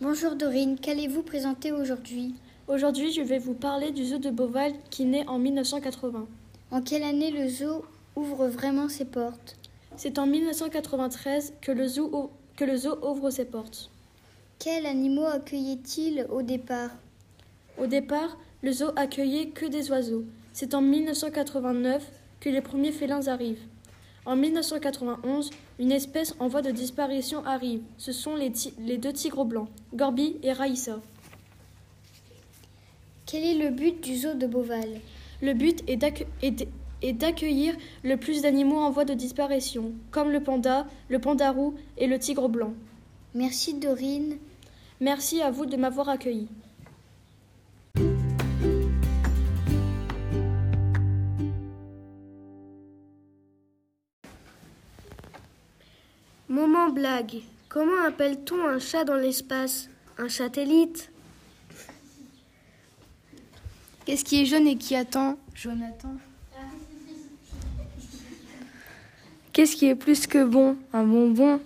Bonjour Dorine, qu'allez-vous présenter aujourd'hui? Aujourd'hui, je vais vous parler du zoo de Beauval qui naît en 1980. En quelle année le zoo ouvre vraiment ses portes? C'est en 1993 que le, zoo, que le zoo ouvre ses portes. Quels animaux accueillait-il au départ? Au départ, le zoo accueillait que des oiseaux. C'est en 1989 que les premiers félins arrivent. En 1991, une espèce en voie de disparition arrive. Ce sont les, les deux tigres blancs, Gorby et Raïssa. Quel est le but du zoo de Beauval? Le but est d'accueillir le plus d'animaux en voie de disparition, comme le panda, le panda roux et le tigre blanc. Merci Dorine. Merci à vous de m'avoir accueilli. Moment blague. Comment appelle-t-on un chat dans l'espace? Un satellite Qu'est-ce qui est jaune et qui attend Jonathan. Qu'est-ce qui est plus que bon? Un bonbon?